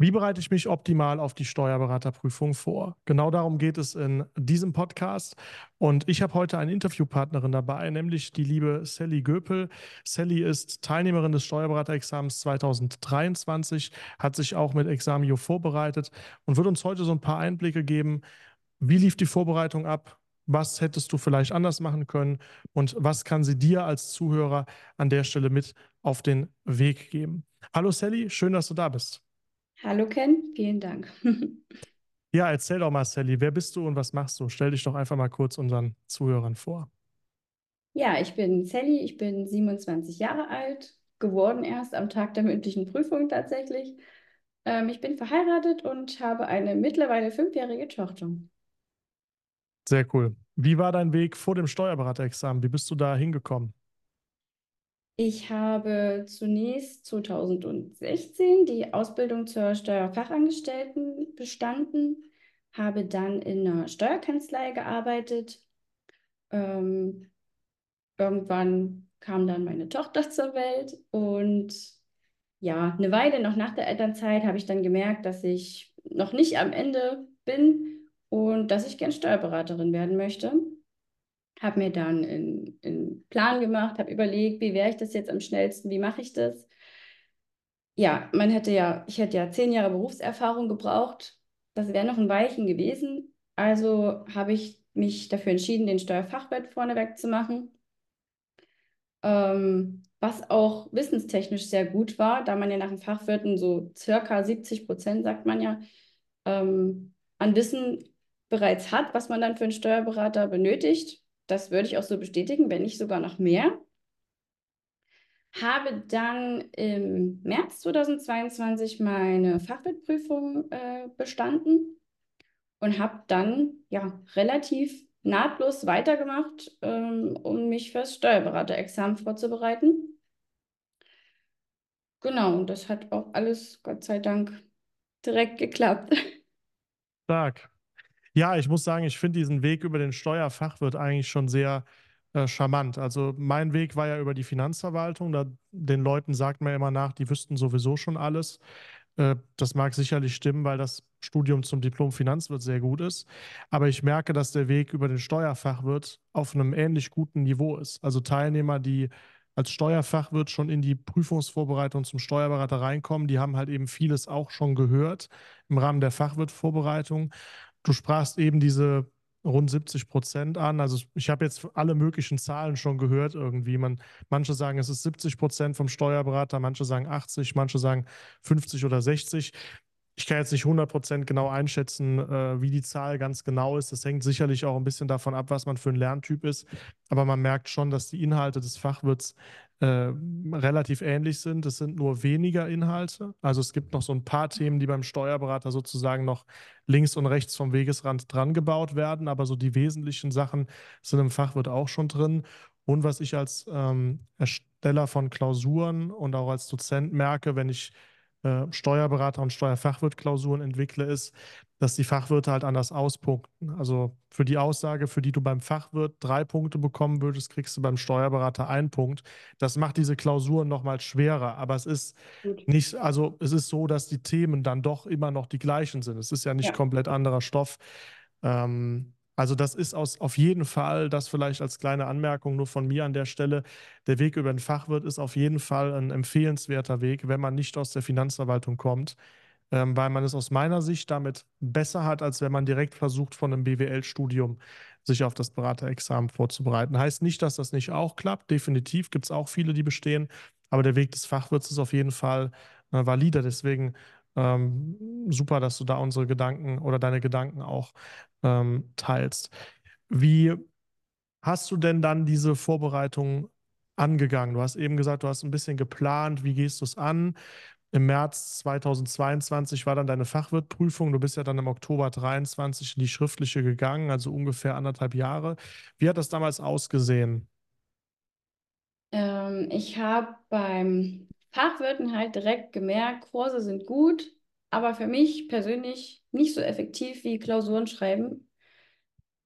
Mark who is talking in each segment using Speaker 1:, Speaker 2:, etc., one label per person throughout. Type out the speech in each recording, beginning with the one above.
Speaker 1: Wie bereite ich mich optimal auf die Steuerberaterprüfung vor? Genau darum geht es in diesem Podcast. Und ich habe heute eine Interviewpartnerin dabei, nämlich die liebe Sally Göpel. Sally ist Teilnehmerin des Steuerberaterexamens 2023, hat sich auch mit Examio vorbereitet und wird uns heute so ein paar Einblicke geben. Wie lief die Vorbereitung ab? Was hättest du vielleicht anders machen können? Und was kann sie dir als Zuhörer an der Stelle mit auf den Weg geben? Hallo Sally, schön, dass du da bist.
Speaker 2: Hallo Ken, vielen Dank.
Speaker 1: Ja, erzähl doch mal, Sally, wer bist du und was machst du? Stell dich doch einfach mal kurz unseren Zuhörern vor.
Speaker 2: Ja, ich bin Sally, ich bin 27 Jahre alt, geworden erst am Tag der mündlichen Prüfung tatsächlich. Ähm, ich bin verheiratet und habe eine mittlerweile fünfjährige Tochter.
Speaker 1: Sehr cool. Wie war dein Weg vor dem Steuerberaterexamen? Wie bist du da hingekommen?
Speaker 2: Ich habe zunächst 2016 die Ausbildung zur Steuerfachangestellten bestanden, habe dann in einer Steuerkanzlei gearbeitet. Ähm, irgendwann kam dann meine Tochter zur Welt und ja, eine Weile noch nach der Elternzeit habe ich dann gemerkt, dass ich noch nicht am Ende bin und dass ich gern Steuerberaterin werden möchte habe mir dann einen Plan gemacht, habe überlegt, wie wäre ich das jetzt am schnellsten, wie mache ich das? Ja, man hätte ja, ich hätte ja zehn Jahre Berufserfahrung gebraucht. Das wäre noch ein Weilchen gewesen. Also habe ich mich dafür entschieden, den Steuerfachwirt vorneweg zu machen. Ähm, was auch wissenstechnisch sehr gut war, da man ja nach dem Fachwirten so circa 70 Prozent, sagt man ja, ähm, an Wissen bereits hat, was man dann für einen Steuerberater benötigt. Das würde ich auch so bestätigen, wenn nicht sogar noch mehr. Habe dann im März 2022 meine Fachwirtprüfung äh, bestanden und habe dann ja relativ nahtlos weitergemacht, ähm, um mich fürs Steuerberaterexamen vorzubereiten. Genau, und das hat auch alles, Gott sei Dank, direkt geklappt.
Speaker 1: Stark. Ja, ich muss sagen, ich finde diesen Weg über den Steuerfachwirt eigentlich schon sehr äh, charmant. Also mein Weg war ja über die Finanzverwaltung. Da, den Leuten sagt man immer nach, die wüssten sowieso schon alles. Äh, das mag sicherlich stimmen, weil das Studium zum Diplom Finanzwirt sehr gut ist. Aber ich merke, dass der Weg über den Steuerfachwirt auf einem ähnlich guten Niveau ist. Also Teilnehmer, die als Steuerfachwirt schon in die Prüfungsvorbereitung zum Steuerberater reinkommen, die haben halt eben vieles auch schon gehört im Rahmen der Fachwirtvorbereitung. Du sprachst eben diese rund 70 Prozent an. Also ich habe jetzt alle möglichen Zahlen schon gehört irgendwie. Man, manche sagen, es ist 70 Prozent vom Steuerberater, manche sagen 80, manche sagen 50 oder 60. Ich kann jetzt nicht 100 Prozent genau einschätzen, äh, wie die Zahl ganz genau ist. Das hängt sicherlich auch ein bisschen davon ab, was man für ein Lerntyp ist. Aber man merkt schon, dass die Inhalte des Fachwirts äh, relativ ähnlich sind. Es sind nur weniger Inhalte. Also es gibt noch so ein paar Themen, die beim Steuerberater sozusagen noch links und rechts vom Wegesrand dran gebaut werden. Aber so die wesentlichen Sachen sind im Fachwirt auch schon drin. Und was ich als ähm, Ersteller von Klausuren und auch als Dozent merke, wenn ich äh, Steuerberater und Steuerfachwirt-Klausuren entwickle, ist, dass die Fachwirte halt anders auspunkten. Also für die Aussage, für die du beim Fachwirt drei Punkte bekommen würdest, kriegst du beim Steuerberater einen Punkt. Das macht diese Klausuren nochmal schwerer. Aber es ist Gut. nicht, also es ist so, dass die Themen dann doch immer noch die gleichen sind. Es ist ja nicht ja. komplett anderer Stoff. Ähm, also das ist aus, auf jeden Fall, das vielleicht als kleine Anmerkung nur von mir an der Stelle, der Weg über den Fachwirt ist auf jeden Fall ein empfehlenswerter Weg, wenn man nicht aus der Finanzverwaltung kommt, ähm, weil man es aus meiner Sicht damit besser hat, als wenn man direkt versucht, von einem BWL-Studium sich auf das Beraterexamen vorzubereiten. Heißt nicht, dass das nicht auch klappt. Definitiv gibt es auch viele, die bestehen, aber der Weg des Fachwirts ist auf jeden Fall äh, valider. Deswegen ähm, super, dass du da unsere Gedanken oder deine Gedanken auch ähm, teilst. Wie hast du denn dann diese Vorbereitung angegangen? Du hast eben gesagt, du hast ein bisschen geplant. Wie gehst du es an? Im März 2022 war dann deine Fachwirtprüfung. Du bist ja dann im Oktober 23 in die schriftliche gegangen, also ungefähr anderthalb Jahre. Wie hat das damals ausgesehen?
Speaker 2: Ähm, ich habe beim Fachwirten halt direkt gemerkt, Kurse sind gut, aber für mich persönlich nicht so effektiv wie Klausuren schreiben.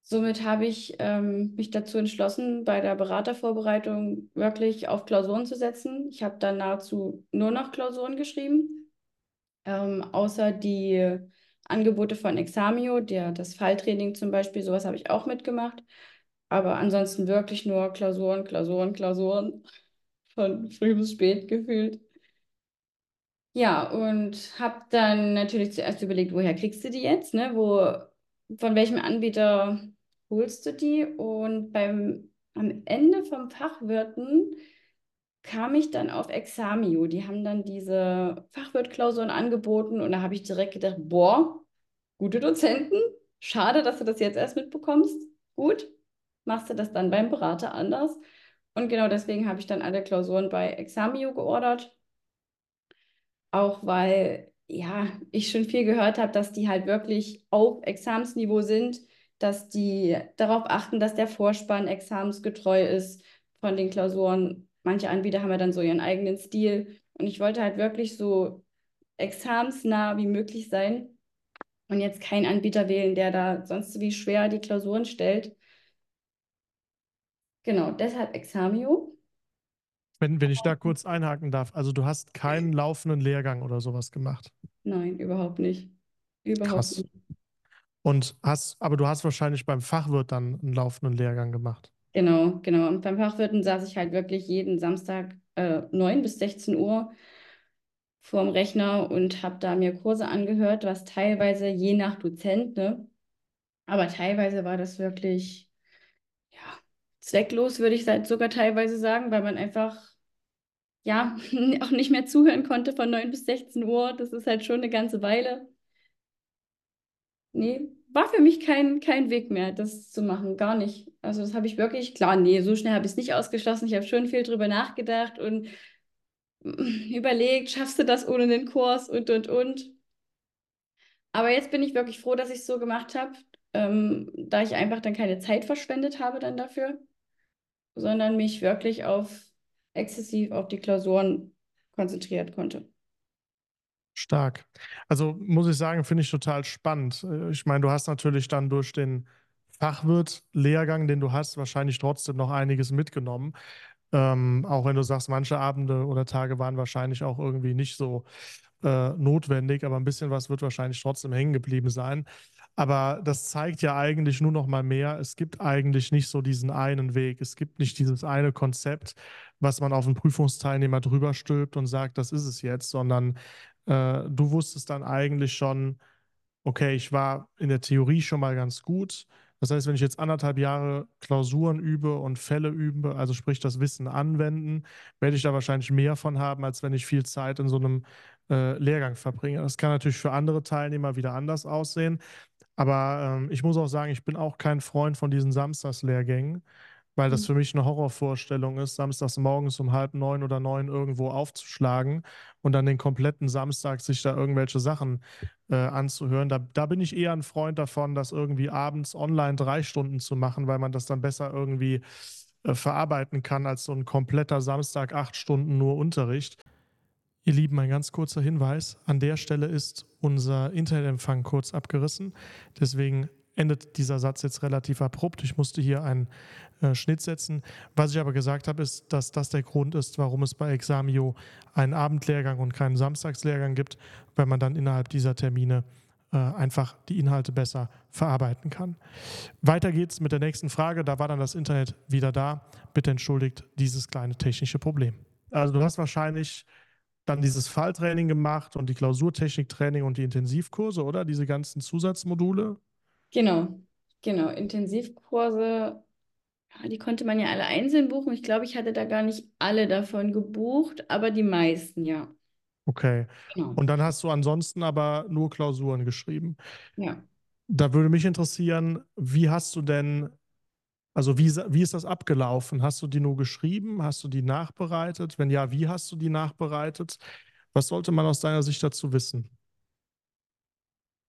Speaker 2: Somit habe ich ähm, mich dazu entschlossen, bei der Beratervorbereitung wirklich auf Klausuren zu setzen. Ich habe dann nahezu nur noch Klausuren geschrieben. Ähm, außer die Angebote von Examio, der, das Falltraining zum Beispiel, sowas habe ich auch mitgemacht. Aber ansonsten wirklich nur Klausuren, Klausuren, Klausuren. Von früh bis spät gefühlt. Ja, und habe dann natürlich zuerst überlegt, woher kriegst du die jetzt, ne? Wo, von welchem Anbieter holst du die? Und beim, am Ende vom Fachwirten kam ich dann auf Examio. Die haben dann diese Fachwirtklausuren angeboten und da habe ich direkt gedacht, boah, gute Dozenten, schade, dass du das jetzt erst mitbekommst. Gut, machst du das dann beim Berater anders. Und genau deswegen habe ich dann alle Klausuren bei Examio geordert. Auch weil, ja, ich schon viel gehört habe, dass die halt wirklich auf Examensniveau sind, dass die darauf achten, dass der Vorspann examensgetreu ist von den Klausuren. Manche Anbieter haben ja dann so ihren eigenen Stil. Und ich wollte halt wirklich so examensnah wie möglich sein und jetzt keinen Anbieter wählen, der da sonst wie schwer die Klausuren stellt. Genau, deshalb Examio.
Speaker 1: Wenn, wenn ich da kurz einhaken darf, also du hast keinen laufenden Lehrgang oder sowas gemacht.
Speaker 2: Nein, überhaupt nicht. Überhaupt
Speaker 1: Krass.
Speaker 2: nicht.
Speaker 1: Und hast, aber du hast wahrscheinlich beim Fachwirt dann einen laufenden Lehrgang gemacht.
Speaker 2: Genau, genau. Und beim Fachwirten saß ich halt wirklich jeden Samstag äh, 9 bis 16 Uhr vorm Rechner und habe da mir Kurse angehört, was teilweise je nach Dozent, ne? Aber teilweise war das wirklich, ja, zwecklos, würde ich sogar teilweise sagen, weil man einfach, ja, auch nicht mehr zuhören konnte von 9 bis 16 Uhr. Das ist halt schon eine ganze Weile. Nee, war für mich kein, kein Weg mehr, das zu machen, gar nicht. Also das habe ich wirklich, klar, nee, so schnell habe ich es nicht ausgeschlossen. Ich habe schon viel drüber nachgedacht und überlegt, schaffst du das ohne den Kurs und, und, und. Aber jetzt bin ich wirklich froh, dass ich es so gemacht habe, ähm, da ich einfach dann keine Zeit verschwendet habe dann dafür, sondern mich wirklich auf exzessiv auf die Klausuren konzentriert konnte.
Speaker 1: Stark. Also muss ich sagen, finde ich total spannend. Äh, ich meine, du hast natürlich dann durch den Fachwirt-Lehrgang, den du hast, wahrscheinlich trotzdem noch einiges mitgenommen. Ähm, auch wenn du sagst, manche Abende oder Tage waren wahrscheinlich auch irgendwie nicht so äh, notwendig, aber ein bisschen was wird wahrscheinlich trotzdem hängen geblieben sein. Aber das zeigt ja eigentlich nur noch mal mehr, es gibt eigentlich nicht so diesen einen Weg. Es gibt nicht dieses eine Konzept, was man auf einen Prüfungsteilnehmer drüber stülpt und sagt, das ist es jetzt, sondern äh, du wusstest dann eigentlich schon, okay, ich war in der Theorie schon mal ganz gut. Das heißt, wenn ich jetzt anderthalb Jahre Klausuren übe und Fälle übe, also sprich das Wissen anwenden, werde ich da wahrscheinlich mehr von haben, als wenn ich viel Zeit in so einem äh, Lehrgang verbringe. Das kann natürlich für andere Teilnehmer wieder anders aussehen. Aber ähm, ich muss auch sagen, ich bin auch kein Freund von diesen Samstagslehrgängen, weil das
Speaker 2: Mhm.
Speaker 1: für mich eine Horrorvorstellung ist, samstags morgens um halb neun oder neun irgendwo aufzuschlagen und dann den kompletten Samstag sich da irgendwelche Sachen äh, anzuhören. Da, da bin ich eher ein Freund davon, das irgendwie abends online drei Stunden zu machen, weil man das dann besser irgendwie äh, verarbeiten kann als so ein kompletter Samstag acht Stunden nur Unterricht. Ihr Lieben, ein ganz kurzer Hinweis. An der Stelle ist unser Internetempfang kurz abgerissen. Deswegen endet dieser Satz jetzt relativ abrupt. Ich musste hier einen äh, Schnitt setzen. Was ich aber gesagt habe, ist, dass das der Grund ist, warum es bei Examio einen Abendlehrgang und keinen Samstagslehrgang gibt, weil man dann innerhalb dieser Termine äh, einfach die Inhalte besser verarbeiten kann. Weiter geht's mit der nächsten Frage. Da war dann das Internet wieder da. Bitte entschuldigt dieses kleine technische Problem. Also du hast wahrscheinlich dann dieses Falltraining gemacht und die Klausurtechniktraining und die Intensivkurse, oder? Diese ganzen Zusatzmodule.
Speaker 2: Genau, genau. Intensivkurse, die konnte man ja alle einzeln buchen. Ich glaube, ich hatte da gar nicht alle davon gebucht, aber die meisten, ja.
Speaker 1: Okay.
Speaker 2: Genau.
Speaker 1: Und dann hast du ansonsten aber nur Klausuren geschrieben.
Speaker 2: Ja.
Speaker 1: Da würde mich interessieren, wie hast du denn, also wie, wie ist das abgelaufen? Hast du die nur geschrieben? Hast du die nachbereitet? Wenn ja, wie hast du die nachbereitet? Was sollte man aus deiner Sicht dazu wissen?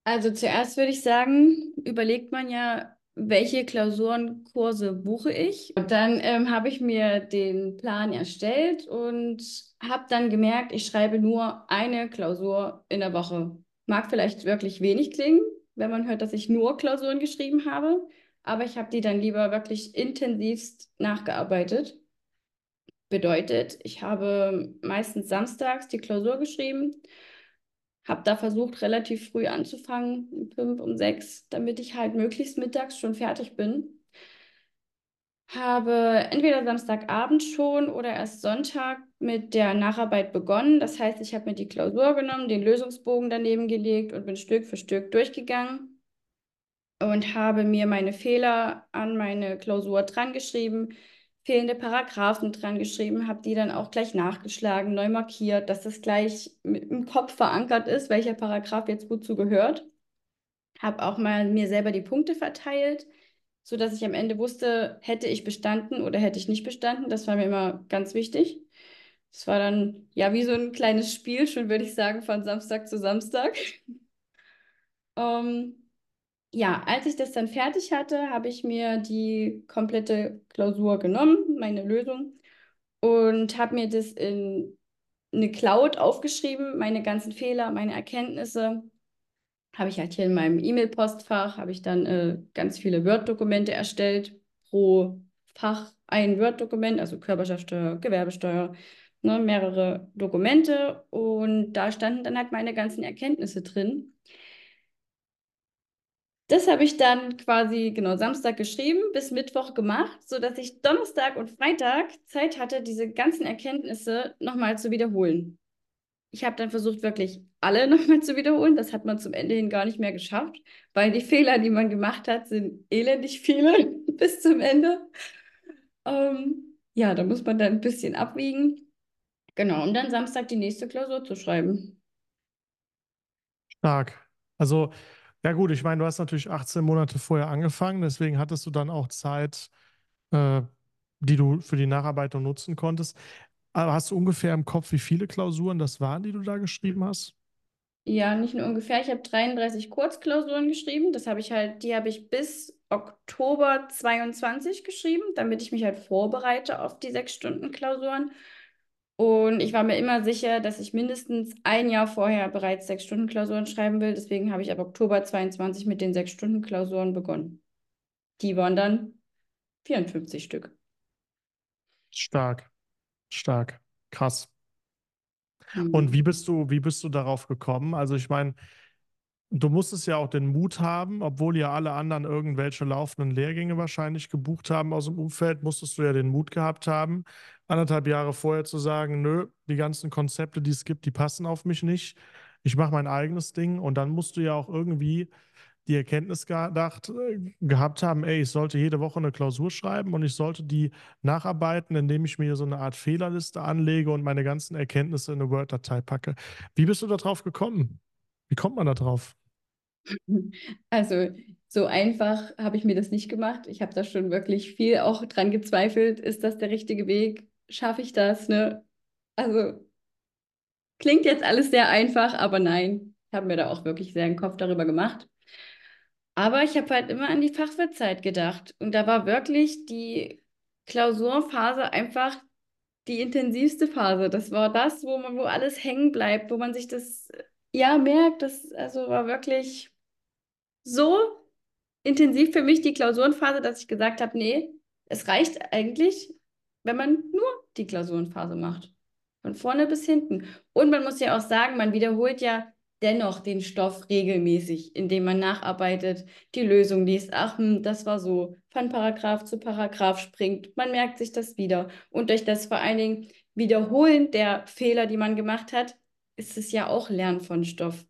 Speaker 2: Also zuerst würde ich sagen, überlegt man ja, welche Klausurenkurse buche ich. Und dann ähm, habe ich mir den Plan erstellt und habe dann gemerkt, ich schreibe nur eine Klausur in der Woche. Mag vielleicht wirklich wenig klingen, wenn man hört, dass ich nur Klausuren geschrieben habe, aber ich habe die dann lieber wirklich intensivst nachgearbeitet. Bedeutet, ich habe meistens samstags die Klausur geschrieben Habe da versucht, relativ früh anzufangen, um fünf, um sechs, damit ich halt möglichst mittags schon fertig bin. Habe entweder Samstagabend schon oder erst Sonntag mit der Nacharbeit begonnen. Das heißt, ich habe mir die Klausur genommen, den Lösungsbogen daneben gelegt und bin Stück für Stück durchgegangen und habe mir meine Fehler an meine Klausur dran geschrieben, fehlende Paragraphen dran geschrieben, habe die dann auch gleich nachgeschlagen, neu markiert, dass das gleich im Kopf verankert ist, welcher Paragraph jetzt wozu gehört. Habe auch mal mir selber die Punkte verteilt, sodass ich am Ende wusste, hätte ich bestanden oder hätte ich nicht bestanden. Das war mir immer ganz wichtig. Es war dann ja wie so ein kleines Spiel, schon würde ich sagen, von Samstag zu Samstag. um, ähm, ja, als ich das dann fertig hatte, habe ich mir die komplette Klausur genommen, meine Lösung, und habe mir das in eine Cloud aufgeschrieben, meine ganzen Fehler, meine Erkenntnisse. Habe ich halt hier in meinem E-Mail-Postfach, habe ich dann äh, ganz viele Word-Dokumente erstellt, pro Fach ein Word-Dokument, also Körperschaftsteuer, Gewerbesteuer, ne, mehrere Dokumente. Und da standen dann halt meine ganzen Erkenntnisse drin. Das habe ich dann quasi genau Samstag geschrieben, bis Mittwoch gemacht, sodass ich Donnerstag und Freitag Zeit hatte, diese ganzen Erkenntnisse nochmal zu wiederholen. Ich habe dann versucht, wirklich alle nochmal zu wiederholen. Das hat man zum Ende hin gar nicht mehr geschafft, weil die Fehler, die man gemacht hat, sind elendig viele bis zum Ende. Ähm, ja, da muss man dann ein bisschen abwiegen. Genau, und dann Samstag die nächste Klausur zu schreiben.
Speaker 1: Stark. Also ja, gut, ich meine, du hast natürlich 18 Monate vorher angefangen, deswegen hattest du dann auch Zeit, äh, die du für die Nacharbeitung nutzen konntest. Aber hast du ungefähr im Kopf, wie viele Klausuren das waren, die du da geschrieben hast?
Speaker 2: Ja, nicht nur ungefähr. Ich habe 33 Kurzklausuren geschrieben. Das habe ich halt, die habe ich bis Oktober 22 geschrieben, damit ich mich halt vorbereite auf die sechs Stunden Klausuren. Und ich war mir immer sicher, dass ich mindestens ein Jahr vorher bereits sechs Stunden Klausuren schreiben will. Deswegen habe ich ab Oktober 22 mit den sechs Stunden Klausuren begonnen. Die waren dann 54 Stück.
Speaker 1: Stark, stark, krass. Mhm. Und wie bist du, wie bist du darauf gekommen? Also ich meine, Du musstest ja auch den Mut haben, obwohl ja alle anderen irgendwelche laufenden Lehrgänge wahrscheinlich gebucht haben aus dem Umfeld, musstest du ja den Mut gehabt haben, anderthalb Jahre vorher zu sagen, nö, die ganzen Konzepte, die es gibt, die passen auf mich nicht. Ich mache mein eigenes Ding und dann musst du ja auch irgendwie die Erkenntnis gedacht, äh, gehabt haben, ey, ich sollte jede Woche eine Klausur schreiben und ich sollte die nacharbeiten, indem ich mir so eine Art Fehlerliste anlege und meine ganzen Erkenntnisse in eine Word-Datei packe. Wie bist du darauf gekommen? Wie kommt man da drauf?
Speaker 2: Also so einfach habe ich mir das nicht gemacht. Ich habe da schon wirklich viel auch dran gezweifelt. Ist das der richtige Weg? Schaffe ich das? Ne? Also klingt jetzt alles sehr einfach, aber nein, ich habe mir da auch wirklich sehr einen Kopf darüber gemacht. Aber ich habe halt immer an die Fachwirtzeit gedacht. Und da war wirklich die Klausurphase einfach die intensivste Phase. Das war das, wo man, wo alles hängen bleibt, wo man sich das ja merkt. Das also war wirklich so intensiv für mich die Klausurenphase, dass ich gesagt habe, nee, es reicht eigentlich, wenn man nur die Klausurenphase macht. Von vorne bis hinten. Und man muss ja auch sagen, man wiederholt ja dennoch den Stoff regelmäßig, indem man nacharbeitet, die Lösung liest. Ach, hm, das war so, von Paragraph zu Paragraph springt. Man merkt sich das wieder. Und durch das vor allen Dingen Wiederholen der Fehler, die man gemacht hat, ist es ja auch Lernen von Stoff.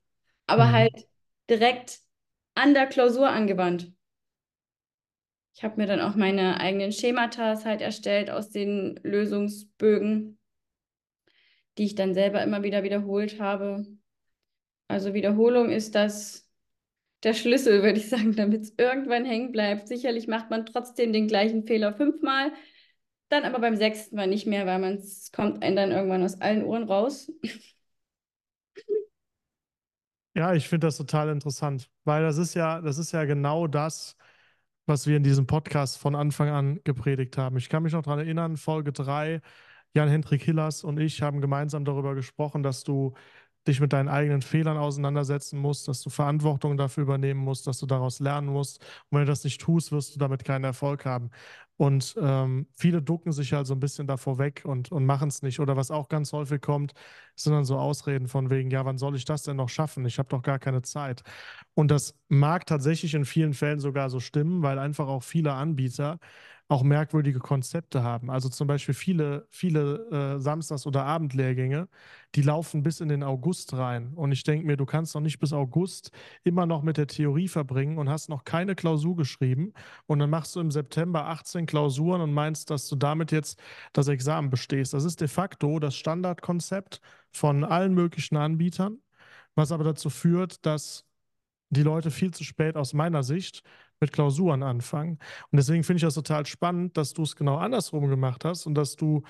Speaker 2: Aber mhm. halt direkt an der Klausur angewandt. Ich habe mir dann auch meine eigenen Schemata halt erstellt aus den Lösungsbögen, die ich dann selber immer wieder wiederholt habe. Also Wiederholung ist das der Schlüssel, würde ich sagen, damit es irgendwann hängen bleibt. Sicherlich macht man trotzdem den gleichen Fehler fünfmal, dann aber beim sechsten Mal nicht mehr, weil man es kommt einem dann irgendwann aus allen Ohren raus.
Speaker 1: Ja, ich finde das total interessant, weil das ist ja, das ist ja genau das, was wir in diesem Podcast von Anfang an gepredigt haben. Ich kann mich noch daran erinnern, Folge 3, Jan-Hendrik Hillers und ich haben gemeinsam darüber gesprochen, dass du dich mit deinen eigenen Fehlern auseinandersetzen musst, dass du Verantwortung dafür übernehmen musst, dass du daraus lernen musst. Und wenn du das nicht tust, wirst du damit keinen Erfolg haben. Und ähm, viele ducken sich halt so ein bisschen davor weg und, und machen es nicht. Oder was auch ganz häufig kommt, sind dann so Ausreden von wegen, ja, wann soll ich das denn noch schaffen? Ich habe doch gar keine Zeit. Und das mag tatsächlich in vielen Fällen sogar so stimmen, weil einfach auch viele Anbieter auch merkwürdige Konzepte haben. Also zum Beispiel viele, viele äh, Samstags- oder Abendlehrgänge, die laufen bis in den August rein. Und ich denke mir, du kannst noch nicht bis August immer noch mit der Theorie verbringen und hast noch keine Klausur geschrieben. Und dann machst du im September 18 Klausuren und meinst, dass du damit jetzt das Examen bestehst. Das ist de facto das Standardkonzept von allen möglichen Anbietern, was aber dazu führt, dass die Leute viel zu spät aus meiner Sicht mit Klausuren anfangen. Und deswegen finde ich das total spannend, dass du es genau andersrum gemacht hast und dass du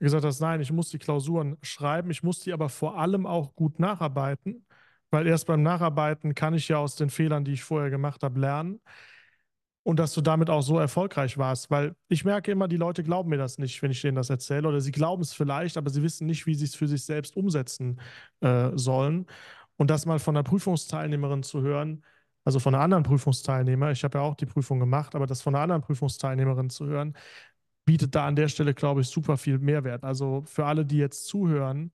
Speaker 1: gesagt hast, nein, ich muss die Klausuren schreiben, ich muss die aber vor allem auch gut nacharbeiten, weil erst beim Nacharbeiten kann ich ja aus den Fehlern, die ich vorher gemacht habe, lernen. Und dass du damit auch so erfolgreich warst, weil ich merke immer, die Leute glauben mir das nicht, wenn ich denen das erzähle, oder sie glauben es vielleicht, aber sie wissen nicht, wie sie es für sich selbst umsetzen äh, sollen. Und das mal von einer Prüfungsteilnehmerin zu hören, also von einer anderen Prüfungsteilnehmer, ich habe ja auch die Prüfung gemacht, aber das von einer anderen Prüfungsteilnehmerin zu hören, bietet da an der Stelle, glaube ich, super viel Mehrwert. Also für alle, die jetzt zuhören,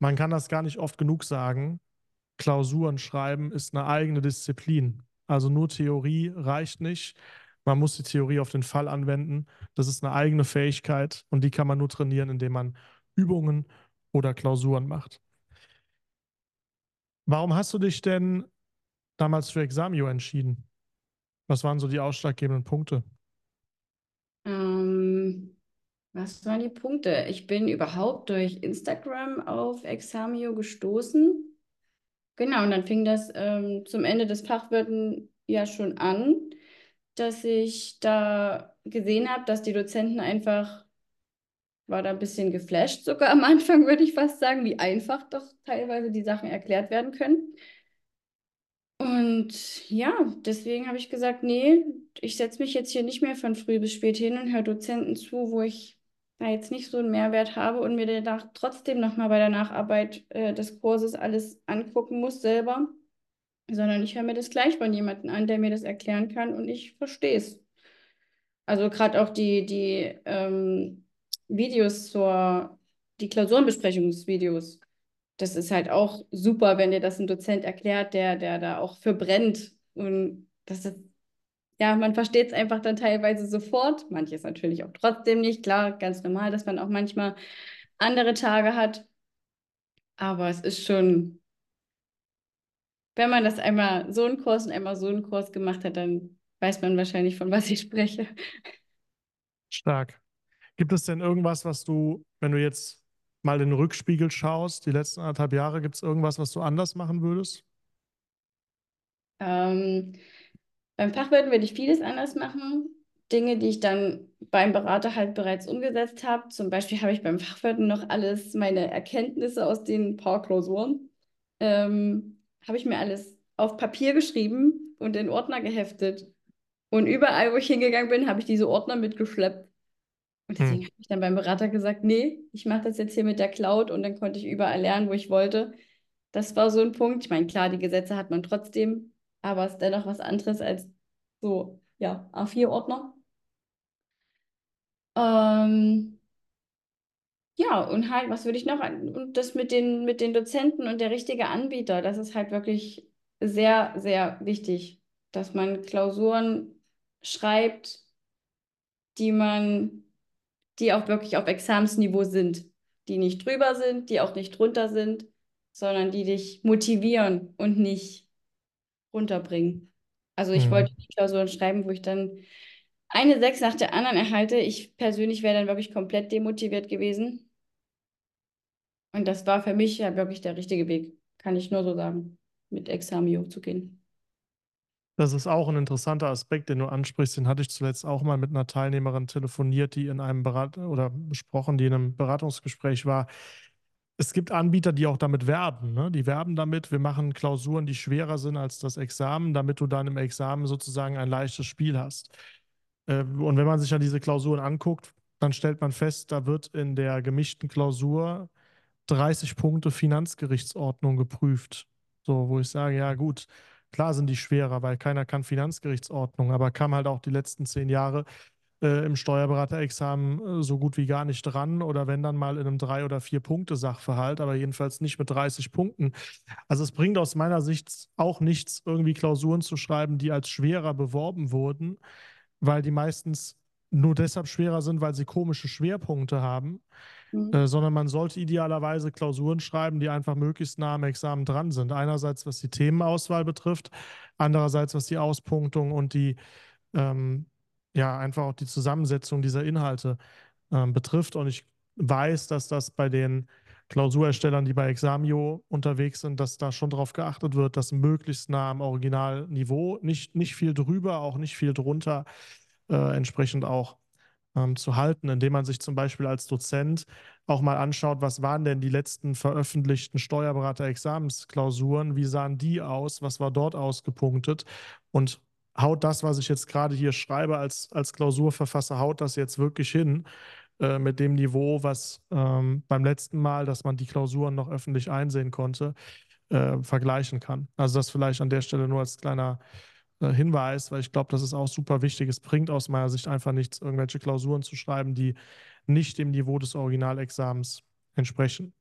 Speaker 1: man kann das gar nicht oft genug sagen. Klausuren schreiben ist eine eigene Disziplin. Also nur Theorie reicht nicht. Man muss die Theorie auf den Fall anwenden. Das ist eine eigene Fähigkeit und die kann man nur trainieren, indem man Übungen oder Klausuren macht. Warum hast du dich denn damals für Examio entschieden? Was waren so die ausschlaggebenden Punkte?
Speaker 2: Ähm, was waren die Punkte? Ich bin überhaupt durch Instagram auf Examio gestoßen. Genau, und dann fing das ähm, zum Ende des Fachwirten ja schon an, dass ich da gesehen habe, dass die Dozenten einfach, war da ein bisschen geflasht sogar am Anfang, würde ich fast sagen, wie einfach doch teilweise die Sachen erklärt werden können. Und ja, deswegen habe ich gesagt, nee, ich setze mich jetzt hier nicht mehr von früh bis spät hin und höre Dozenten zu, wo ich da jetzt nicht so einen Mehrwert habe und mir danach trotzdem nochmal bei der Nacharbeit äh, des Kurses alles angucken muss selber, sondern ich höre mir das gleich von jemandem an, der mir das erklären kann und ich verstehe es. Also gerade auch die, die ähm, Videos zur, die Klausurenbesprechungsvideos das ist halt auch super, wenn dir das ein Dozent erklärt, der, der da auch für brennt. Und das ist, ja, man versteht es einfach dann teilweise sofort. Manches natürlich auch trotzdem nicht. Klar, ganz normal, dass man auch manchmal andere Tage hat. Aber es ist schon, wenn man das einmal so einen Kurs und einmal so einen Kurs gemacht hat, dann weiß man wahrscheinlich, von was ich spreche.
Speaker 1: Stark. Gibt es denn irgendwas, was du, wenn du jetzt mal in den Rückspiegel schaust, die letzten anderthalb Jahre, gibt es irgendwas, was du anders machen würdest?
Speaker 2: Ähm, beim Fachwirt würde ich vieles anders machen. Dinge, die ich dann beim Berater halt bereits umgesetzt habe. Zum Beispiel habe ich beim Fachwirten noch alles, meine Erkenntnisse aus den paar Klausuren, ähm, habe ich mir alles auf Papier geschrieben und in Ordner geheftet. Und überall, wo ich hingegangen bin, habe ich diese Ordner mitgeschleppt. Und deswegen hm. habe ich dann beim Berater gesagt, nee, ich mache das jetzt hier mit der Cloud und dann konnte ich überall lernen, wo ich wollte. Das war so ein Punkt. Ich meine, klar, die Gesetze hat man trotzdem, aber es ist dennoch was anderes als so, ja, A4-Ordner. Ähm, ja, und halt, was würde ich noch? Und das mit den, mit den Dozenten und der richtige Anbieter, das ist halt wirklich sehr, sehr wichtig, dass man Klausuren schreibt, die man die auch wirklich auf Examensniveau sind, die nicht drüber sind, die auch nicht drunter sind, sondern die dich motivieren und nicht runterbringen. Also ich mhm. wollte die Klausuren schreiben, wo ich dann eine Sechs nach der anderen erhalte. Ich persönlich wäre dann wirklich komplett demotiviert gewesen. Und das war für mich ja wirklich der richtige Weg, kann ich nur so sagen, mit Examio zu gehen.
Speaker 1: Das ist auch ein interessanter Aspekt, den du ansprichst. Den hatte ich zuletzt auch mal mit einer Teilnehmerin telefoniert, die in einem Berat oder besprochen, die in einem Beratungsgespräch war. Es gibt Anbieter, die auch damit werben. Ne? Die werben damit, wir machen Klausuren, die schwerer sind als das Examen, damit du dann im Examen sozusagen ein leichtes Spiel hast. Äh, und wenn man sich dann diese Klausuren anguckt, dann stellt man fest, da wird in der gemischten Klausur 30 Punkte Finanzgerichtsordnung geprüft. So, wo ich sage, ja gut, Klar sind die schwerer, weil keiner kann Finanzgerichtsordnung, aber kam halt auch die letzten zehn Jahre äh, im Steuerberaterexamen äh, so gut wie gar nicht dran oder wenn dann mal in einem drei oder vier Punkte Sachverhalt, aber jedenfalls nicht mit 30 Punkten. Also es bringt aus meiner Sicht auch nichts, irgendwie Klausuren zu schreiben, die als schwerer beworben wurden, weil die meistens nur deshalb schwerer sind, weil sie komische Schwerpunkte haben,
Speaker 2: Mhm.
Speaker 1: äh, sondern man sollte idealerweise Klausuren schreiben, die einfach möglichst nah am Examen dran sind. Einerseits, was die Themenauswahl betrifft, andererseits, was die Auspunktung und die ähm, ja, einfach auch die Zusammensetzung dieser Inhalte ähm, betrifft. Und ich weiß, dass das bei den Klausurerstellern, die bei Examio unterwegs sind, dass da schon darauf geachtet wird, dass möglichst nah am Originalniveau, nicht, nicht viel drüber, auch nicht viel drunter, äh, entsprechend auch ähm, zu halten, indem man sich zum Beispiel als Dozent auch mal anschaut, was waren denn die letzten veröffentlichten Steuerberater-Examensklausuren, wie sahen die aus, was war dort ausgepunktet? Und haut das, was ich jetzt gerade hier schreibe als, als Klausurverfasser, haut das jetzt wirklich hin äh, mit dem Niveau, was ähm, beim letzten Mal, dass man die Klausuren noch öffentlich einsehen konnte, äh, vergleichen kann. Also das vielleicht an der Stelle nur als kleiner äh, Hinweis, weil ich glaube, das ist auch super wichtig. Es bringt aus meiner Sicht einfach nichts, irgendwelche Klausuren zu schreiben, die nicht dem Niveau des Originalexamens entsprechen.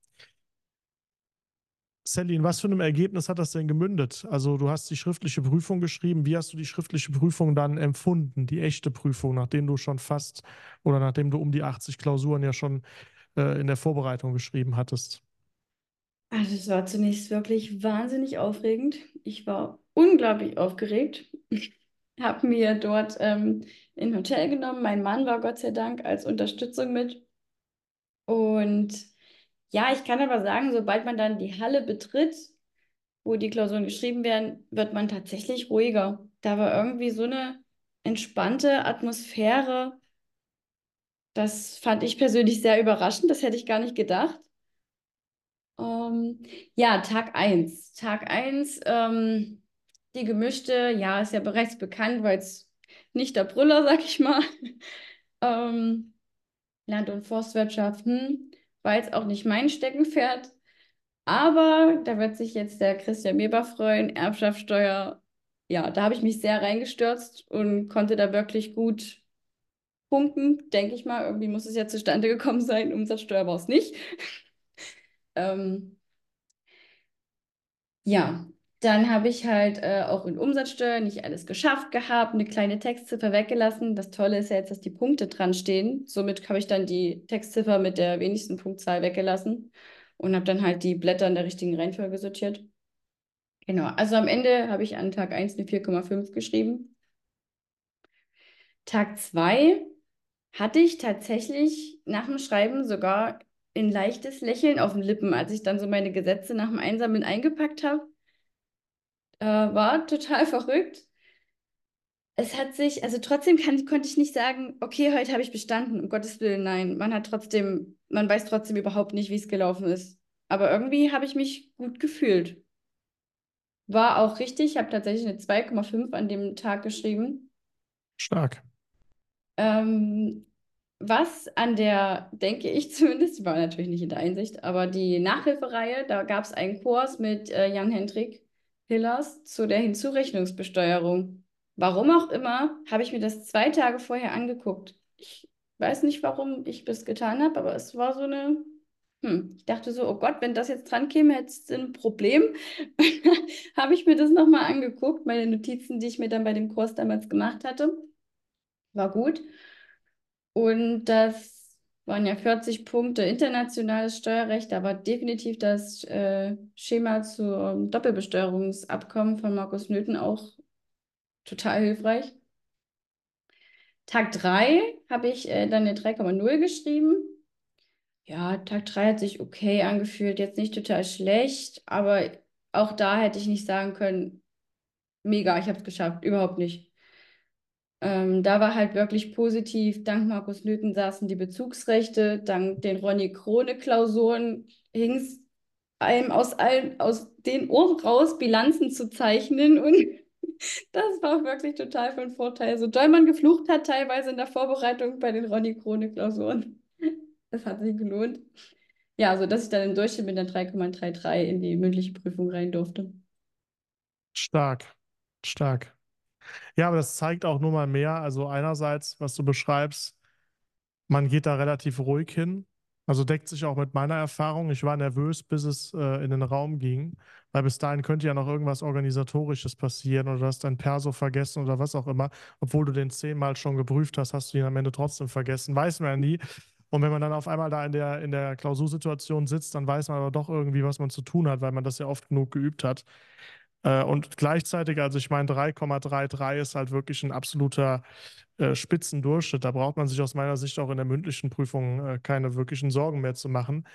Speaker 1: Sally, in was für einem Ergebnis hat das denn gemündet? Also du hast die schriftliche Prüfung geschrieben. Wie hast du die schriftliche Prüfung dann empfunden, die echte Prüfung, nachdem du schon fast oder nachdem du um die 80 Klausuren ja schon äh, in der Vorbereitung geschrieben hattest?
Speaker 2: Also es war zunächst wirklich wahnsinnig aufregend. Ich war unglaublich aufgeregt. Habe mir dort ähm, ein Hotel genommen. Mein Mann war Gott sei Dank als Unterstützung mit. Und ja, ich kann aber sagen, sobald man dann die Halle betritt, wo die Klausuren geschrieben werden, wird man tatsächlich ruhiger. Da war irgendwie so eine entspannte Atmosphäre. Das fand ich persönlich sehr überraschend. Das hätte ich gar nicht gedacht. Ähm, ja, Tag 1. Tag 1, ähm, die gemischte, ja, ist ja bereits bekannt, weil es nicht der Brüller, sag ich mal. ähm, Land- und Forstwirtschaft, hm, war jetzt auch nicht mein Steckenpferd. Aber da wird sich jetzt der Christian Weber freuen, Erbschaftssteuer. Ja, da habe ich mich sehr reingestürzt und konnte da wirklich gut punkten, denke ich mal. Irgendwie muss es ja zustande gekommen sein. Umsatzsteuer war es nicht. ähm, ja, dann habe ich halt äh, auch in Umsatzsteuer nicht alles geschafft gehabt, eine kleine Textziffer weggelassen. Das Tolle ist ja jetzt, dass die Punkte dran stehen. Somit habe ich dann die Textziffer mit der wenigsten Punktzahl weggelassen und habe dann halt die Blätter in der richtigen Reihenfolge sortiert. Genau, also am Ende habe ich an Tag 1 eine 4,5 geschrieben. Tag 2 hatte ich tatsächlich nach dem Schreiben sogar ein leichtes Lächeln auf den Lippen, als ich dann so meine Gesetze nach dem Einsammeln eingepackt habe. Äh, war total verrückt. Es hat sich, also trotzdem kann, konnte ich nicht sagen, okay, heute habe ich bestanden, um Gottes Willen, nein. Man hat trotzdem, man weiß trotzdem überhaupt nicht, wie es gelaufen ist. Aber irgendwie habe ich mich gut gefühlt. War auch richtig, ich habe tatsächlich eine 2,5 an dem Tag geschrieben.
Speaker 1: Stark.
Speaker 2: Ähm, was an der, denke ich zumindest, ich war natürlich nicht in der Einsicht, aber die Nachhilfereihe, da gab es einen Kurs mit äh, Jan-Hendrik Hillers zu der Hinzurechnungsbesteuerung. Warum auch immer, habe ich mir das zwei Tage vorher angeguckt. Ich weiß nicht, warum ich das getan habe, aber es war so eine. Hm, ich dachte so, oh Gott, wenn das jetzt dran käme, hätte es ein Problem. habe ich mir das nochmal angeguckt, meine Notizen, die ich mir dann bei dem Kurs damals gemacht hatte. War gut. Und das waren ja 40 Punkte internationales Steuerrecht, aber definitiv das äh, Schema zum Doppelbesteuerungsabkommen von Markus Nöthen auch total hilfreich. Tag 3 habe ich äh, dann eine 3,0 geschrieben. Ja, Tag 3 hat sich okay angefühlt, jetzt nicht total schlecht, aber auch da hätte ich nicht sagen können, mega, ich habe es geschafft, überhaupt nicht. Ähm, da war halt wirklich positiv, dank Markus Newton saßen die Bezugsrechte, dank den Ronny Krone-Klausuren hing es einem aus, allen, aus den Ohren raus, Bilanzen zu zeichnen und das war wirklich total von Vorteil. So doll man geflucht hat teilweise in der Vorbereitung bei den Ronny Krone-Klausuren. Das hat sich gelohnt. Ja, so dass ich dann im Durchschnitt mit einer 3,33 in die mündliche Prüfung rein durfte.
Speaker 1: Stark, stark. Ja, aber das zeigt auch nur mal mehr. Also einerseits, was du beschreibst, man geht da relativ ruhig hin. Also deckt sich auch mit meiner Erfahrung. Ich war nervös, bis es äh, in den Raum ging, weil bis dahin könnte ja noch irgendwas Organisatorisches passieren oder du hast dein Perso vergessen oder was auch immer. Obwohl du den zehnmal schon geprüft hast, hast du ihn am Ende trotzdem vergessen. Weiß man ja nie. Und wenn man dann auf einmal da in der, in der Klausursituation sitzt, dann weiß man aber doch irgendwie, was man zu tun hat, weil man das ja oft genug geübt hat. Äh, und gleichzeitig, also ich meine, 3,33 ist halt wirklich ein absoluter äh, Spitzendurchschnitt. Da braucht man sich aus meiner Sicht auch in der mündlichen Prüfung äh, keine wirklichen Sorgen mehr zu machen.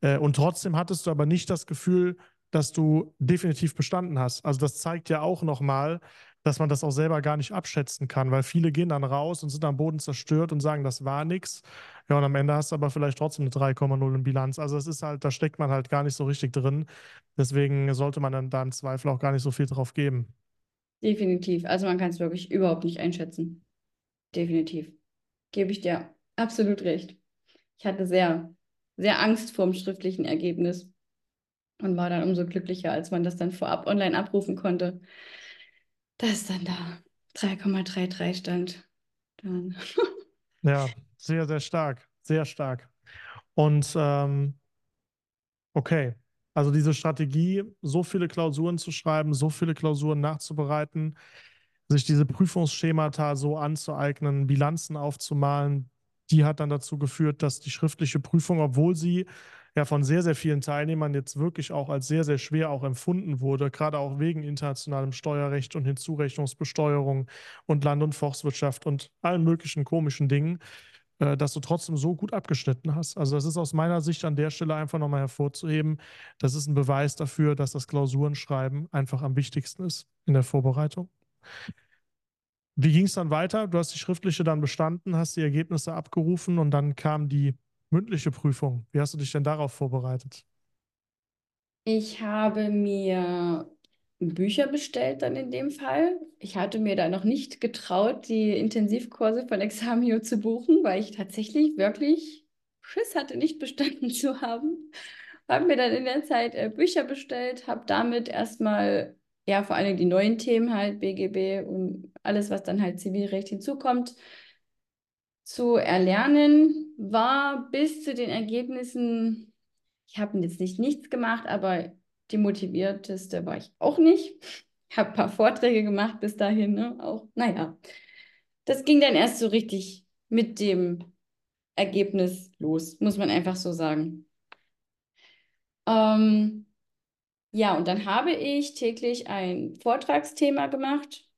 Speaker 1: Äh, und trotzdem hattest du aber nicht das Gefühl, dass du definitiv bestanden hast. Also das zeigt ja auch nochmal, dass man das auch selber gar nicht abschätzen kann, weil viele gehen dann raus und sind am Boden zerstört und sagen, das war nichts. Ja, und am Ende hast du aber vielleicht trotzdem eine 3,0 in Bilanz. Also es ist halt, da steckt man halt gar nicht so richtig drin. Deswegen sollte man dann da im Zweifel auch gar nicht so viel drauf geben.
Speaker 2: Definitiv. Also man kann es wirklich überhaupt nicht einschätzen. Definitiv. Gebe ich dir absolut recht. Ich hatte sehr, sehr Angst vor dem schriftlichen Ergebnis und war dann umso glücklicher, als man das dann vorab online abrufen konnte dass dann da 3,33 stand. Dann.
Speaker 1: ja, sehr, sehr stark. Sehr stark. Und ähm, okay, also diese Strategie, so viele Klausuren zu schreiben, so viele Klausuren nachzubereiten, sich diese Prüfungsschemata so anzueignen, Bilanzen aufzumalen, die hat dann dazu geführt, dass die schriftliche Prüfung, obwohl sie ja von sehr, sehr vielen Teilnehmern jetzt wirklich auch als sehr, sehr schwer auch empfunden wurde, gerade auch wegen internationalem Steuerrecht und Hinzurechnungsbesteuerung und Land- und Forstwirtschaft und allen möglichen komischen Dingen, äh, dass du trotzdem so gut abgeschnitten hast. Also das ist aus meiner Sicht an der Stelle einfach nochmal hervorzuheben. Das ist ein Beweis dafür, dass das Klausurenschreiben einfach am wichtigsten ist in der Vorbereitung. Wie ging es dann weiter? Du hast die schriftliche dann bestanden, hast die Ergebnisse abgerufen und dann kam die mündliche Prüfung. Wie hast du dich denn darauf vorbereitet?
Speaker 2: Ich habe mir Bücher bestellt dann in dem Fall. Ich hatte mir da noch nicht getraut, die Intensivkurse von Examio zu buchen, weil ich tatsächlich wirklich Schiss hatte, nicht bestanden zu haben. Habe mir dann in der Zeit äh, Bücher bestellt, habe damit erstmal, ja, vor allem die neuen Themen halt, BGB und alles, was dann halt Zivilrecht hinzukommt, zu erlernen, war bis zu den Ergebnissen, ich habe jetzt nicht nichts gemacht, aber die motivierteste war ich auch nicht. Ich habe ein paar Vorträge gemacht bis dahin, ne? auch, naja. Das ging dann erst so richtig mit dem Ergebnis los, muss man einfach so sagen. Ähm, ja, und dann habe ich täglich ein Vortragsthema gemacht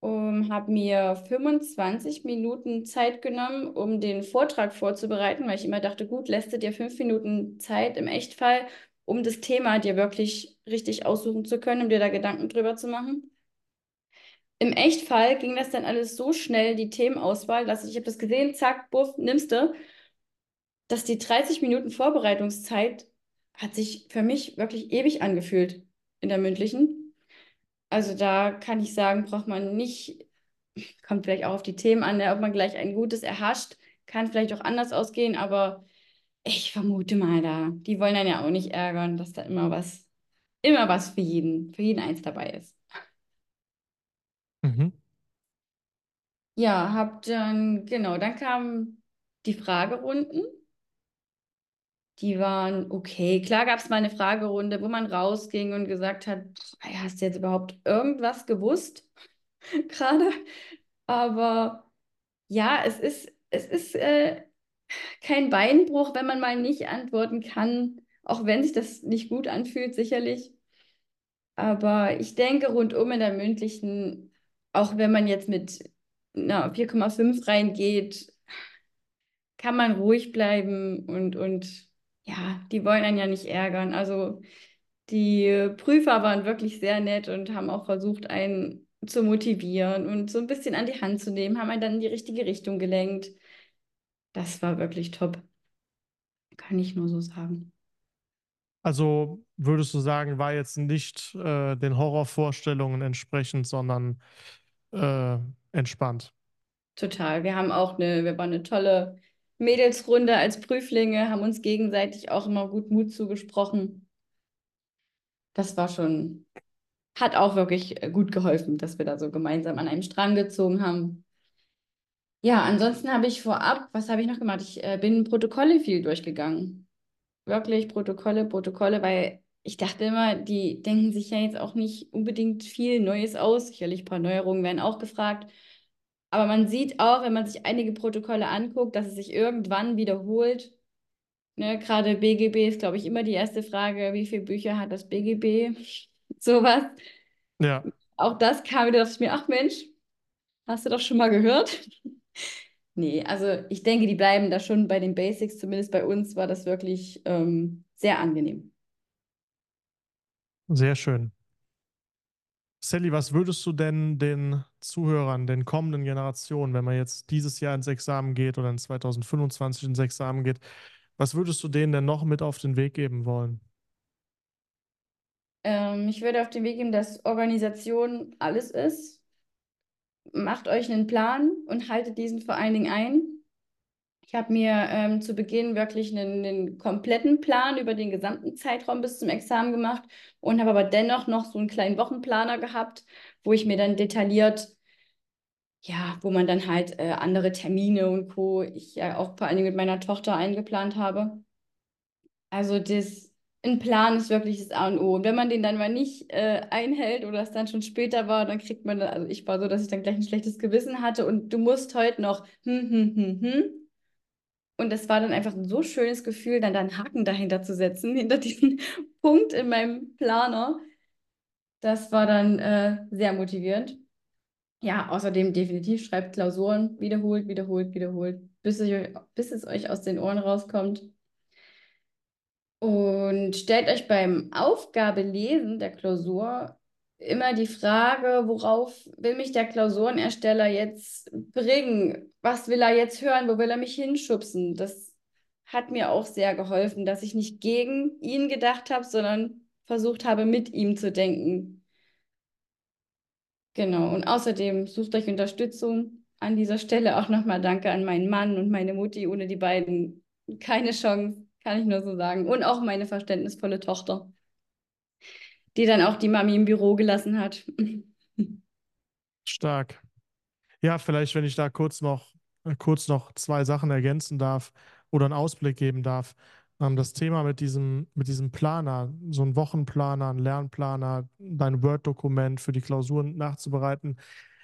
Speaker 2: um, habe mir 25 Minuten Zeit genommen, um den Vortrag vorzubereiten, weil ich immer dachte, gut, lässt du dir fünf Minuten Zeit im Echtfall, um das Thema dir wirklich richtig aussuchen zu können, um dir da Gedanken drüber zu machen. Im Echtfall ging das dann alles so schnell, die Themenauswahl, dass ich, habe das gesehen, zack, buff, nimmst du, dass die 30 Minuten Vorbereitungszeit hat sich für mich wirklich ewig angefühlt in der mündlichen. Also da kann ich sagen, braucht man nicht, kommt vielleicht auch auf die Themen an, ob man gleich ein gutes erhascht, kann vielleicht auch anders ausgehen, aber ich vermute mal da, die wollen dann ja auch nicht ärgern, dass da immer was, immer was für jeden, für jeden eins dabei ist.
Speaker 1: Mhm.
Speaker 2: Ja, hab dann, genau, dann kamen die Fragerunden die waren okay. Klar gab es mal eine Fragerunde, wo man rausging und gesagt hat, hast du jetzt überhaupt irgendwas gewusst gerade? Aber ja, es ist, es ist äh, kein Beinbruch, wenn man mal nicht antworten kann, auch wenn sich das nicht gut anfühlt, sicherlich. Aber ich denke, rundum in der mündlichen, auch wenn man jetzt mit 4,5 reingeht, kann man ruhig bleiben und, und ja, die wollen einen ja nicht ärgern. Also die Prüfer waren wirklich sehr nett und haben auch versucht, einen zu motivieren und so ein bisschen an die Hand zu nehmen, haben einen dann in die richtige Richtung gelenkt. Das war wirklich top. Kann ich nur so sagen.
Speaker 1: Also würdest du sagen, war jetzt nicht äh, den Horrorvorstellungen entsprechend, sondern äh, entspannt?
Speaker 2: Total. Wir haben auch eine, wir waren eine tolle Mädelsrunde als Prüflinge, haben uns gegenseitig auch immer gut Mut zugesprochen. Das war schon, hat auch wirklich äh, gut geholfen, dass wir da so gemeinsam an einem Strang gezogen haben. Ja, ansonsten habe ich vorab, was habe ich noch gemacht? Ich äh, bin Protokolle viel durchgegangen. Wirklich Protokolle, Protokolle, weil ich dachte immer, die denken sich ja jetzt auch nicht unbedingt viel Neues aus. Sicherlich ein paar Neuerungen werden auch gefragt. Aber man sieht auch, wenn man sich einige Protokolle anguckt, dass es sich irgendwann wiederholt. Ne, gerade BGB ist, glaube ich, immer die erste Frage, wie viele Bücher hat das BGB? Sowas.
Speaker 1: Ja.
Speaker 2: Auch das kam wieder, ich mir, ach Mensch, hast du doch schon mal gehört? Nee, also ich denke, die bleiben da schon bei den Basics. Zumindest bei uns war das wirklich ähm, sehr angenehm.
Speaker 1: Sehr schön. Sally, was würdest du denn den Zuhörern, den kommenden Generationen, wenn man jetzt dieses Jahr ins Examen geht oder in 2025 ins Examen geht, was würdest du denen denn noch mit auf den Weg geben wollen?
Speaker 2: Ähm, ich würde auf den Weg geben, dass Organisation alles ist. Macht euch einen Plan und haltet diesen vor allen Dingen ein. Ich habe mir ähm, zu Beginn wirklich einen, einen, kompletten Plan über den gesamten Zeitraum bis zum Examen gemacht und habe aber dennoch noch so einen kleinen Wochenplaner gehabt, wo ich mir dann detailliert, ja, wo man dann halt äh, andere Termine und Co. ich ja auch vor allen Dingen mit meiner Tochter eingeplant habe. Also das, ein Plan ist wirklich das A und O. Und wenn man den dann mal nicht äh, einhält oder es dann schon später war, dann kriegt man, also ich war so, dass ich dann gleich ein schlechtes Gewissen hatte und du musst heute noch hm, hm, hm, hm und es war dann einfach ein so schönes Gefühl, dann da einen Haken dahinter zu setzen, hinter diesen Punkt in meinem Planer. Das war dann äh, sehr motivierend. Ja, außerdem definitiv schreibt Klausuren, wiederholt, wiederholt, wiederholt, bis, ich, bis es euch aus den Ohren rauskommt. Und stellt euch beim Aufgabelesen der Klausur immer die Frage, worauf will mich der Klausurenersteller jetzt bringen? Was will er jetzt hören? Wo will er mich hinschubsen? Das hat mir auch sehr geholfen, dass ich nicht gegen ihn gedacht habe, sondern versucht habe, mit ihm zu denken. Genau. Und außerdem sucht euch Unterstützung. An dieser Stelle auch nochmal Danke an meinen Mann und meine Mutti. Ohne die beiden keine Chance, kann ich nur so sagen. Und auch meine verständnisvolle Tochter die dann auch die Mami im Büro gelassen hat.
Speaker 1: Stark. Ja, vielleicht, wenn ich da kurz noch, äh, kurz noch zwei Sachen ergänzen darf oder einen Ausblick geben darf. Ähm, das Thema mit diesem, mit diesem Planer, so ein Wochenplaner, ein Lernplaner, dein Word-Dokument für die Klausuren nachzubereiten.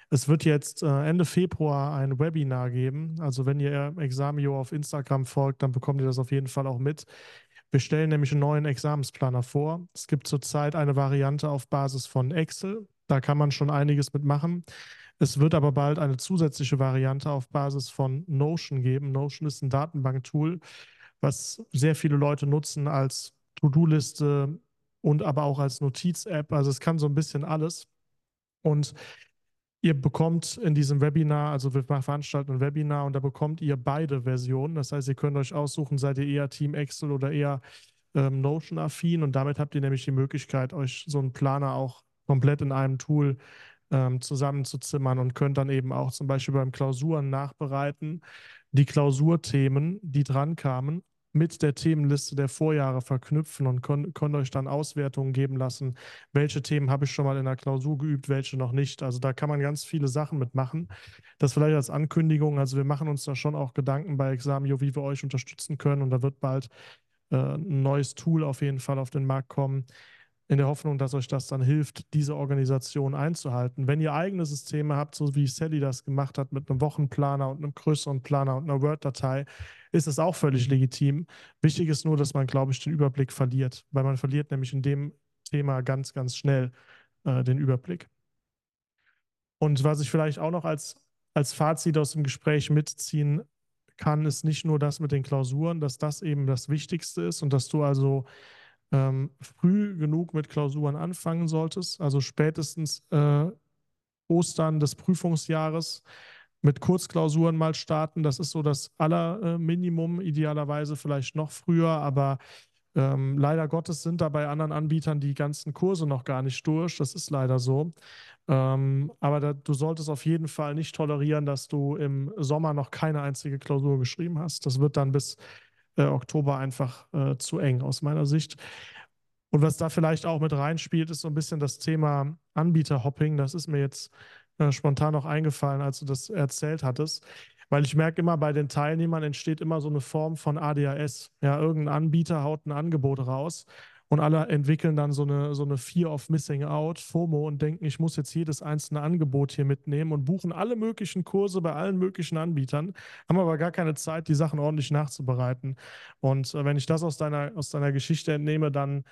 Speaker 1: Es wird jetzt äh, Ende Februar ein Webinar geben. Also wenn ihr Examio auf Instagram folgt, dann bekommt ihr das auf jeden Fall auch mit. Wir stellen nämlich einen neuen Examensplaner vor. Es gibt zurzeit eine Variante auf Basis von Excel. Da kann man schon einiges mitmachen. Es wird aber bald eine zusätzliche Variante auf Basis von Notion geben. Notion ist ein Datenbanktool, was sehr viele Leute nutzen als To-Do-Liste und aber auch als Notiz-App. Also es kann so ein bisschen alles. Und Ihr bekommt in diesem Webinar, also wir veranstalten ein Webinar und da bekommt ihr beide Versionen. Das heißt, ihr könnt euch aussuchen, seid ihr eher Team Excel oder eher ähm, Notion-affin und damit habt ihr nämlich die Möglichkeit, euch so einen Planer auch komplett in einem Tool ähm, zusammenzuzimmern und könnt dann eben auch zum Beispiel beim Klausuren nachbereiten, die Klausurthemen, die dran kamen, mit der Themenliste der Vorjahre verknüpfen und könnt euch dann Auswertungen geben lassen, welche Themen habe ich schon mal in der Klausur geübt, welche noch nicht. Also da kann man ganz viele Sachen mitmachen. Das vielleicht als Ankündigung. Also wir machen uns da schon auch Gedanken bei Examio, wie wir euch unterstützen können. Und da wird bald äh, ein neues Tool auf jeden Fall auf den Markt kommen, in der Hoffnung, dass euch das dann hilft, diese Organisation einzuhalten. Wenn ihr eigene Systeme habt, so wie Sally das gemacht hat mit einem Wochenplaner und einem größeren Planer und einer Word-Datei, ist es auch völlig legitim. Wichtig ist nur, dass man, glaube ich, den Überblick verliert, weil man verliert nämlich in dem Thema ganz, ganz schnell äh, den Überblick. Und was ich vielleicht auch noch als, als Fazit aus dem Gespräch mitziehen kann, ist nicht nur das mit den Klausuren, dass das eben das Wichtigste ist und dass du also ähm, früh genug mit Klausuren anfangen solltest, also spätestens äh, Ostern des Prüfungsjahres mit Kurzklausuren mal starten. Das ist so das Allerminimum, idealerweise vielleicht noch früher, aber ähm, leider Gottes sind da bei anderen Anbietern die ganzen Kurse noch gar nicht durch. Das ist leider so. Ähm, aber da, du solltest auf jeden Fall nicht tolerieren, dass du im Sommer noch keine einzige Klausur geschrieben hast. Das wird dann bis äh, Oktober einfach äh, zu eng aus meiner Sicht. Und was da vielleicht auch mit reinspielt, ist so ein bisschen das Thema Anbieterhopping. Das ist mir jetzt äh, spontan noch eingefallen, als du das erzählt hattest. Weil ich merke immer, bei den Teilnehmern entsteht immer so eine Form von ADHS. Ja, irgendein Anbieter haut ein Angebot raus und alle entwickeln dann so eine, so eine Fear of Missing Out, FOMO und denken, ich muss jetzt jedes einzelne Angebot hier mitnehmen und buchen alle möglichen Kurse bei allen möglichen Anbietern, haben aber gar keine Zeit, die Sachen ordentlich nachzubereiten. Und äh, wenn ich das aus deiner, aus deiner Geschichte entnehme, dann,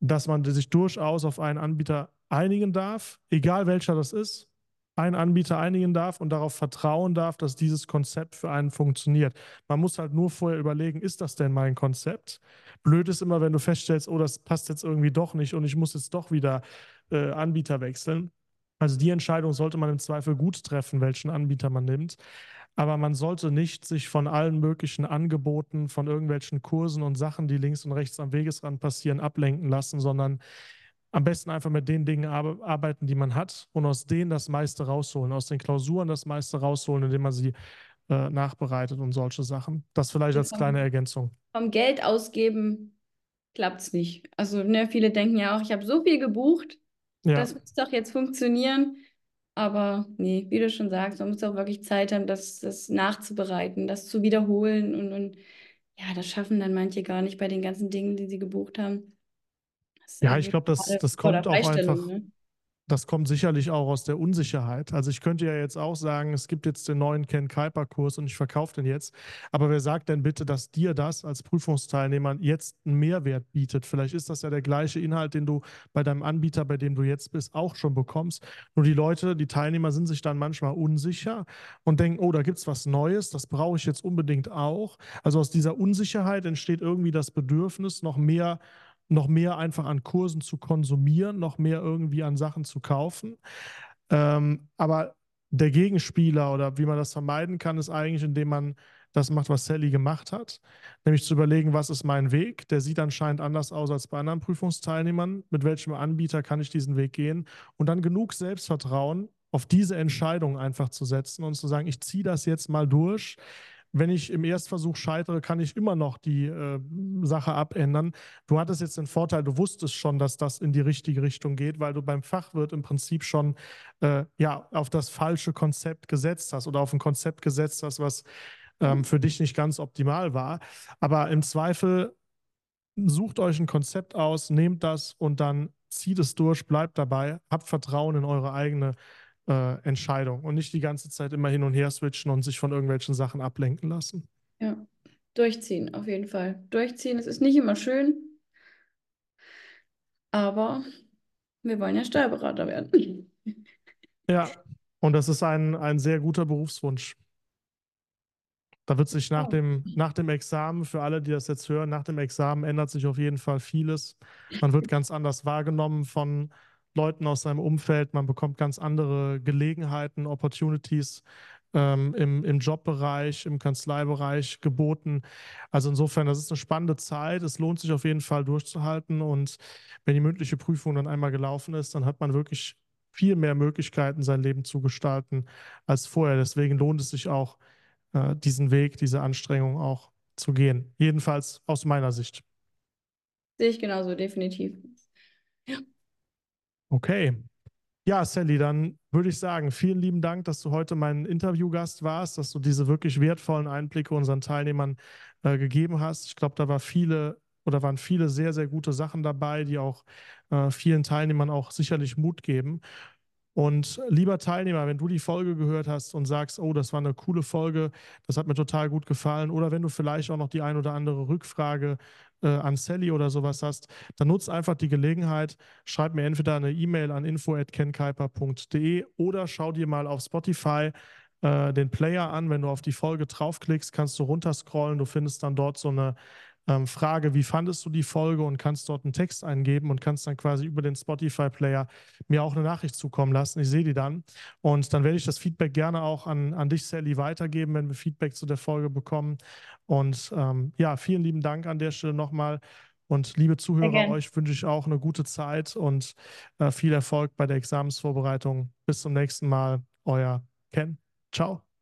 Speaker 1: dass man sich durchaus auf einen Anbieter einigen darf, egal welcher das ist, einen Anbieter einigen darf und darauf vertrauen darf, dass dieses Konzept für einen funktioniert. Man muss halt nur vorher überlegen, ist das denn mein Konzept? Blöd ist immer, wenn du feststellst, oh, das passt jetzt irgendwie doch nicht und ich muss jetzt doch wieder äh, Anbieter wechseln. Also die Entscheidung sollte man im Zweifel gut treffen, welchen Anbieter man nimmt. Aber man sollte nicht sich von allen möglichen Angeboten, von irgendwelchen Kursen und Sachen, die links und rechts am Wegesrand passieren, ablenken lassen, sondern am besten einfach mit den Dingen arbeiten, die man hat und aus denen das meiste rausholen, aus den Klausuren das meiste rausholen, indem man sie äh, nachbereitet und solche Sachen. Das vielleicht als kleine Ergänzung.
Speaker 2: Vom Geld ausgeben klappt es nicht. Also ne, viele denken ja auch, ich habe so viel gebucht, ja. das muss doch jetzt funktionieren. Aber nee, wie du schon sagst, man muss auch wirklich Zeit haben, das, das nachzubereiten, das zu wiederholen und, und ja, das schaffen dann manche gar nicht bei den ganzen Dingen, die sie gebucht haben.
Speaker 1: Ja, ich glaube, das, das kommt auch einfach. Ne? Das kommt sicherlich auch aus der Unsicherheit. Also ich könnte ja jetzt auch sagen, es gibt jetzt den neuen Ken Kuiper Kurs und ich verkaufe den jetzt. Aber wer sagt denn bitte, dass dir das als Prüfungsteilnehmer jetzt einen Mehrwert bietet? Vielleicht ist das ja der gleiche Inhalt, den du bei deinem Anbieter, bei dem du jetzt bist, auch schon bekommst. Nur die Leute, die Teilnehmer sind sich dann manchmal unsicher und denken, oh, da gibt es was Neues, das brauche ich jetzt unbedingt auch. Also aus dieser Unsicherheit entsteht irgendwie das Bedürfnis, noch mehr noch mehr einfach an Kursen zu konsumieren, noch mehr irgendwie an Sachen zu kaufen. Ähm, aber der Gegenspieler oder wie man das vermeiden kann, ist eigentlich, indem man das macht, was Sally gemacht hat, nämlich zu überlegen, was ist mein Weg. Der sieht anscheinend anders aus als bei anderen Prüfungsteilnehmern. Mit welchem Anbieter kann ich diesen Weg gehen? Und dann genug Selbstvertrauen auf diese Entscheidung einfach zu setzen und zu sagen, ich ziehe das jetzt mal durch wenn ich im Erstversuch scheitere, kann ich immer noch die äh, Sache abändern. Du hattest jetzt den Vorteil, du wusstest schon, dass das in die richtige Richtung geht, weil du beim Fachwirt im Prinzip schon äh, ja, auf das falsche Konzept gesetzt hast oder auf ein Konzept gesetzt hast, was ähm, für dich nicht ganz optimal war. Aber im Zweifel sucht euch ein Konzept aus, nehmt das und dann zieht es durch, bleibt dabei, habt Vertrauen in eure eigene äh, Entscheidung und nicht die ganze Zeit immer hin und her switchen und sich von irgendwelchen Sachen ablenken lassen.
Speaker 2: Ja, durchziehen, auf jeden Fall. Durchziehen, es ist nicht immer schön, aber wir wollen ja Steuerberater werden.
Speaker 1: Ja, und das ist ein, ein sehr guter Berufswunsch. Da wird sich nach, oh. dem, nach dem Examen, für alle, die das jetzt hören, nach dem Examen ändert sich auf jeden Fall vieles. Man wird ganz anders wahrgenommen von Leuten aus seinem Umfeld. Man bekommt ganz andere Gelegenheiten, Opportunities ähm, im, im Jobbereich, im Kanzleibereich geboten. Also insofern, das ist eine spannende Zeit. Es lohnt sich auf jeden Fall durchzuhalten. Und wenn die mündliche Prüfung dann einmal gelaufen ist, dann hat man wirklich viel mehr Möglichkeiten, sein Leben zu gestalten als vorher. Deswegen lohnt es sich auch, äh, diesen Weg, diese Anstrengung auch zu gehen. Jedenfalls aus meiner Sicht.
Speaker 2: Sehe ich genauso, definitiv.
Speaker 1: Ja. Okay. Ja, Sally, dann würde ich sagen, vielen lieben Dank, dass du heute mein Interviewgast warst, dass du diese wirklich wertvollen Einblicke unseren Teilnehmern äh, gegeben hast. Ich glaube, da war viele oder waren viele sehr, sehr gute Sachen dabei, die auch äh, vielen Teilnehmern auch sicherlich Mut geben. Und lieber Teilnehmer, wenn du die Folge gehört hast und sagst, oh, das war eine coole Folge, das hat mir total gut gefallen, oder wenn du vielleicht auch noch die ein oder andere Rückfrage äh, an Sally oder sowas hast, dann nutzt einfach die Gelegenheit, schreib mir entweder eine E-Mail an info@kenkuiper.de oder schau dir mal auf Spotify äh, den Player an. Wenn du auf die Folge draufklickst, kannst du runterscrollen. Du findest dann dort so eine ähm, Frage, wie fandest du die Folge und kannst dort einen Text eingeben und kannst dann quasi über den Spotify-Player mir auch eine Nachricht zukommen lassen. Ich sehe die dann. Und dann werde ich das Feedback gerne auch an, an dich, Sally, weitergeben, wenn wir Feedback zu der Folge bekommen. Und ähm, ja, vielen lieben Dank an der Stelle nochmal. Und liebe Zuhörer, euch wünsche ich auch eine gute Zeit und äh, viel Erfolg bei der Examensvorbereitung. Bis zum nächsten Mal. Euer Ken. Ciao.